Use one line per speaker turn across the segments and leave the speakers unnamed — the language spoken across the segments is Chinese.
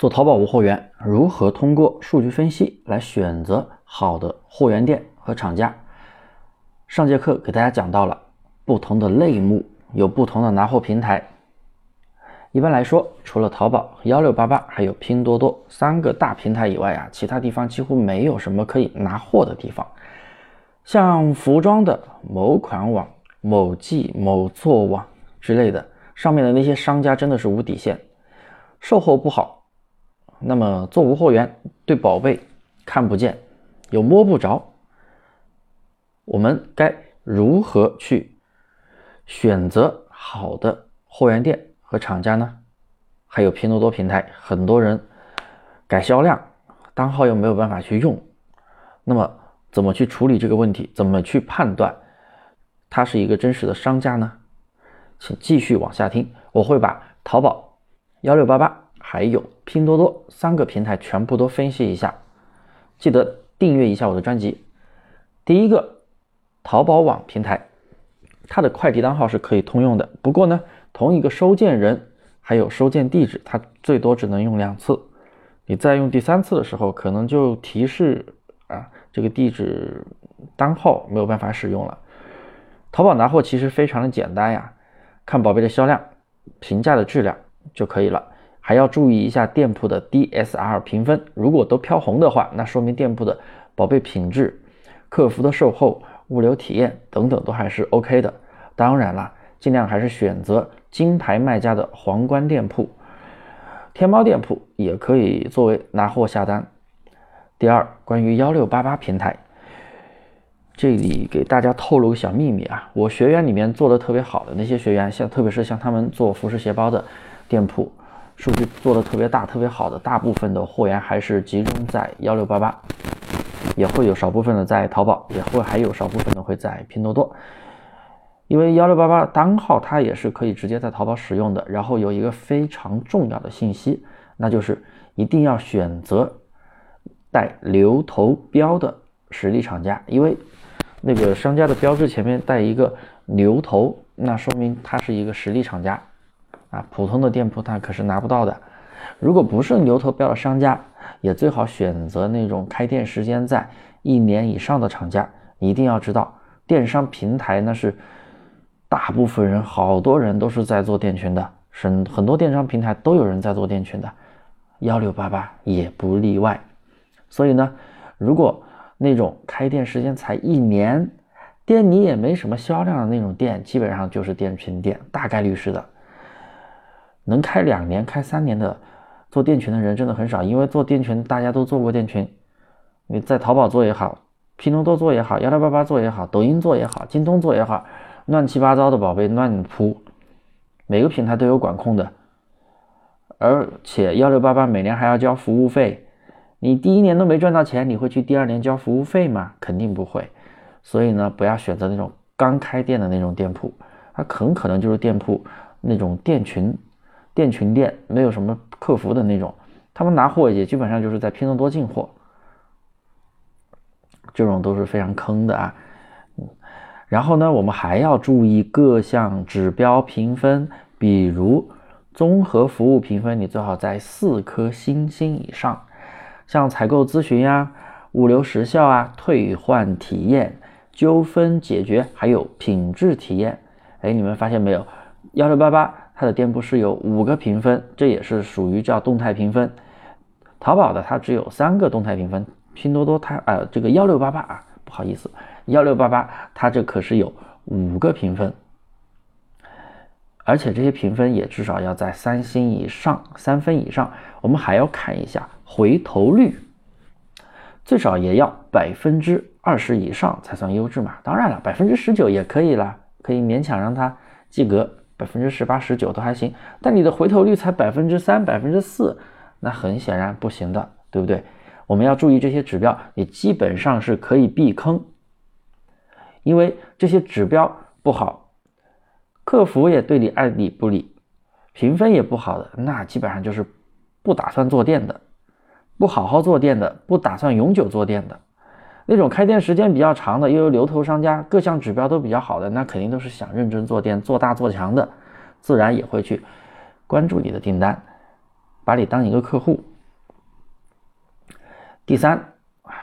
做淘宝无货源，如何通过数据分析来选择好的货源店和厂家？上节课给大家讲到了不同的类目有不同的拿货平台。一般来说，除了淘宝、幺六八八还有拼多多三个大平台以外啊，其他地方几乎没有什么可以拿货的地方。像服装的某款网、某季、某做网之类的，上面的那些商家真的是无底线，售后不好。那么做无货源，对宝贝看不见，又摸不着，我们该如何去选择好的货源店和厂家呢？还有拼多多平台，很多人改销量，单号又没有办法去用，那么怎么去处理这个问题？怎么去判断他是一个真实的商家呢？请继续往下听，我会把淘宝幺六八八。还有拼多多三个平台全部都分析一下，记得订阅一下我的专辑。第一个，淘宝网平台，它的快递单号是可以通用的，不过呢，同一个收件人还有收件地址，它最多只能用两次。你再用第三次的时候，可能就提示啊，这个地址单号没有办法使用了。淘宝拿货其实非常的简单呀，看宝贝的销量、评价的质量就可以了。还要注意一下店铺的 DSR 评分，如果都飘红的话，那说明店铺的宝贝品质、客服的售后、物流体验等等都还是 OK 的。当然了，尽量还是选择金牌卖家的皇冠店铺，天猫店铺也可以作为拿货下单。第二，关于幺六八八平台，这里给大家透露个小秘密啊，我学员里面做的特别好的那些学员，像特别是像他们做服饰鞋包的店铺。数据做的特别大、特别好的，大部分的货源还是集中在幺六八八，也会有少部分的在淘宝，也会还有少部分的会在拼多多。因为幺六八八单号它也是可以直接在淘宝使用的。然后有一个非常重要的信息，那就是一定要选择带牛头标的实力厂家，因为那个商家的标志前面带一个牛头，那说明它是一个实力厂家。啊，普通的店铺它可是拿不到的。如果不是牛头标的商家，也最好选择那种开店时间在一年以上的厂家。一定要知道，电商平台那是大部分人，好多人都是在做店群的，是很多电商平台都有人在做店群的，幺六八八也不例外。所以呢，如果那种开店时间才一年，店里也没什么销量的那种店，基本上就是店群店，大概率是的。能开两年、开三年的做店群的人真的很少，因为做店群大家都做过店群。你在淘宝做也好，拼多多做也好，幺六八八做也好，抖音做也好，京东做也好，乱七八糟的宝贝乱铺，每个平台都有管控的。而且幺六八八每年还要交服务费，你第一年都没赚到钱，你会去第二年交服务费吗？肯定不会。所以呢，不要选择那种刚开店的那种店铺，它很可能就是店铺那种店群。店群店没有什么客服的那种，他们拿货也基本上就是在拼多多进货，这种都是非常坑的啊。嗯，然后呢，我们还要注意各项指标评分，比如综合服务评分，你最好在四颗星星以上。像采购咨询呀、物流时效啊、退换体验、纠纷解决，还有品质体验。哎，你们发现没有？幺六八八。它的店铺是有五个评分，这也是属于叫动态评分。淘宝的它只有三个动态评分，拼多多它呃这个幺六八八啊，不好意思，幺六八八它这可是有五个评分，而且这些评分也至少要在三星以上，三分以上。我们还要看一下回头率，最少也要百分之二十以上才算优质嘛。当然了，百分之十九也可以了，可以勉强让它及格。百分之十八、十九都还行，但你的回头率才百分之三、百分之四，那很显然不行的，对不对？我们要注意这些指标，你基本上是可以避坑，因为这些指标不好，客服也对你爱理不理，评分也不好的，那基本上就是不打算做店的，不好好做店的，不打算永久做店的。那种开店时间比较长的，又有牛头商家，各项指标都比较好的，那肯定都是想认真做店、做大做强的，自然也会去关注你的订单，把你当一个客户。第三，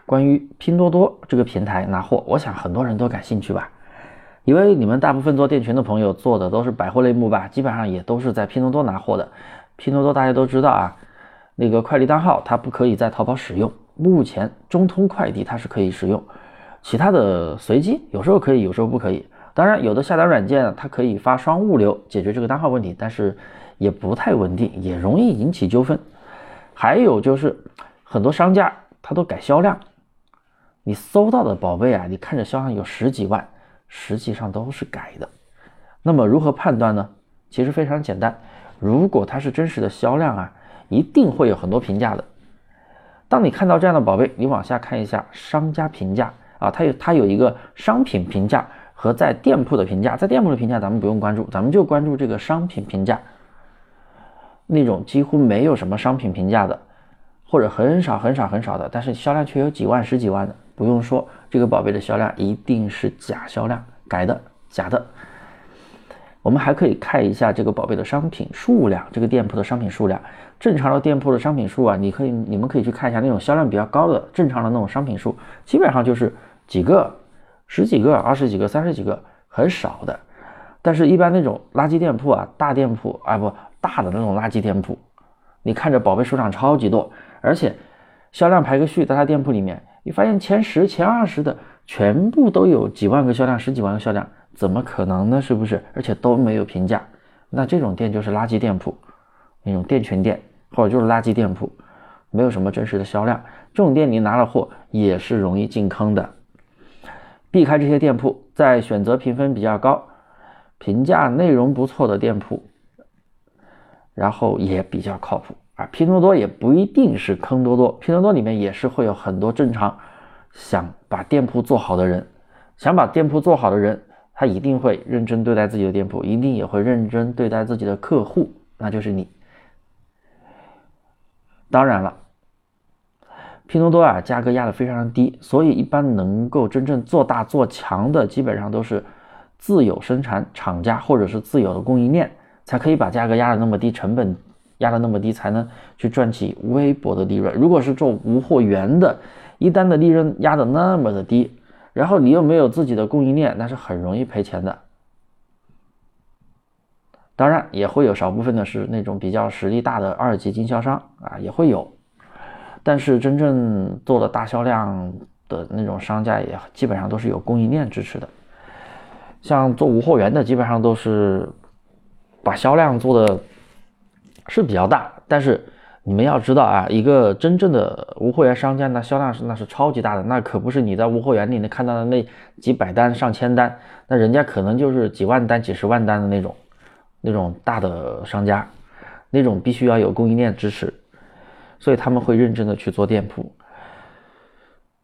关于拼多多这个平台拿货，我想很多人都感兴趣吧，因为你们大部分做店群的朋友做的都是百货类目吧，基本上也都是在拼多多拿货的。拼多多大家都知道啊，那个快递单号它不可以在淘宝使用，目前中通快递它是可以使用，其他的随机有时候可以，有时候不可以。当然，有的下单软件它可以发双物流解决这个单号问题，但是也不太稳定，也容易引起纠纷。还有就是很多商家他都改销量，你搜到的宝贝啊，你看着销量有十几万，实际上都是改的。那么如何判断呢？其实非常简单，如果它是真实的销量啊，一定会有很多评价的。当你看到这样的宝贝，你往下看一下商家评价啊，它有它有一个商品评价。和在店铺的评价，在店铺的评价咱们不用关注，咱们就关注这个商品评价。那种几乎没有什么商品评价的，或者很少很少很少的，但是销量却有几万、十几万的，不用说，这个宝贝的销量一定是假销量，改的，假的。我们还可以看一下这个宝贝的商品数量，这个店铺的商品数量，正常的店铺的商品数啊，你可以你们可以去看一下那种销量比较高的正常的那种商品数，基本上就是几个。十几个、二十几个、三十几个，很少的。但是，一般那种垃圾店铺啊，大店铺啊，不大的那种垃圾店铺，你看着宝贝数量超级多，而且销量排个序，在他店铺里面，你发现前十、前二十的全部都有几万个销量、十几万个销量，怎么可能呢？是不是？而且都没有评价，那这种店就是垃圾店铺，那种店群店或者就是垃圾店铺，没有什么真实的销量。这种店你拿了货也是容易进坑的。避开这些店铺，在选择评分比较高、评价内容不错的店铺，然后也比较靠谱啊。拼多多也不一定是坑多多，拼多多里面也是会有很多正常想把店铺做好的人，想把店铺做好的人，他一定会认真对待自己的店铺，一定也会认真对待自己的客户，那就是你。当然了。拼多多啊，价格压得非常低，所以一般能够真正做大做强的，基本上都是自有生产厂家或者是自有的供应链，才可以把价格压得那么低，成本压得那么低，才能去赚取微薄的利润。如果是做无货源的，一单的利润压得那么的低，然后你又没有自己的供应链，那是很容易赔钱的。当然也会有少部分的是那种比较实力大的二级经销商啊，也会有。但是真正做的大销量的那种商家也基本上都是有供应链支持的，像做无货源的基本上都是把销量做的是比较大，但是你们要知道啊，一个真正的无货源商家那销量是那是超级大的，那可不是你在无货源里能看到的那几百单上千单，那人家可能就是几万单几十万单的那种那种大的商家，那种必须要有供应链支持。所以他们会认真的去做店铺，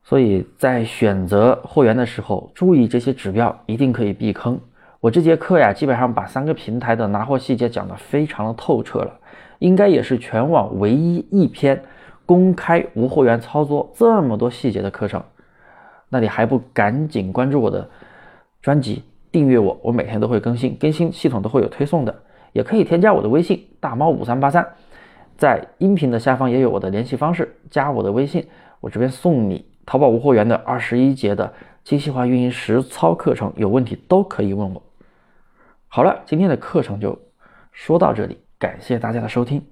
所以在选择货源的时候，注意这些指标，一定可以避坑。我这节课呀，基本上把三个平台的拿货细节讲得非常的透彻了，应该也是全网唯一一篇公开无货源操作这么多细节的课程。那你还不赶紧关注我的专辑，订阅我，我每天都会更新，更新系统都会有推送的，也可以添加我的微信大猫五三八三。在音频的下方也有我的联系方式，加我的微信，我这边送你淘宝无货源的二十一节的精细化运营实操课程，有问题都可以问我。好了，今天的课程就说到这里，感谢大家的收听。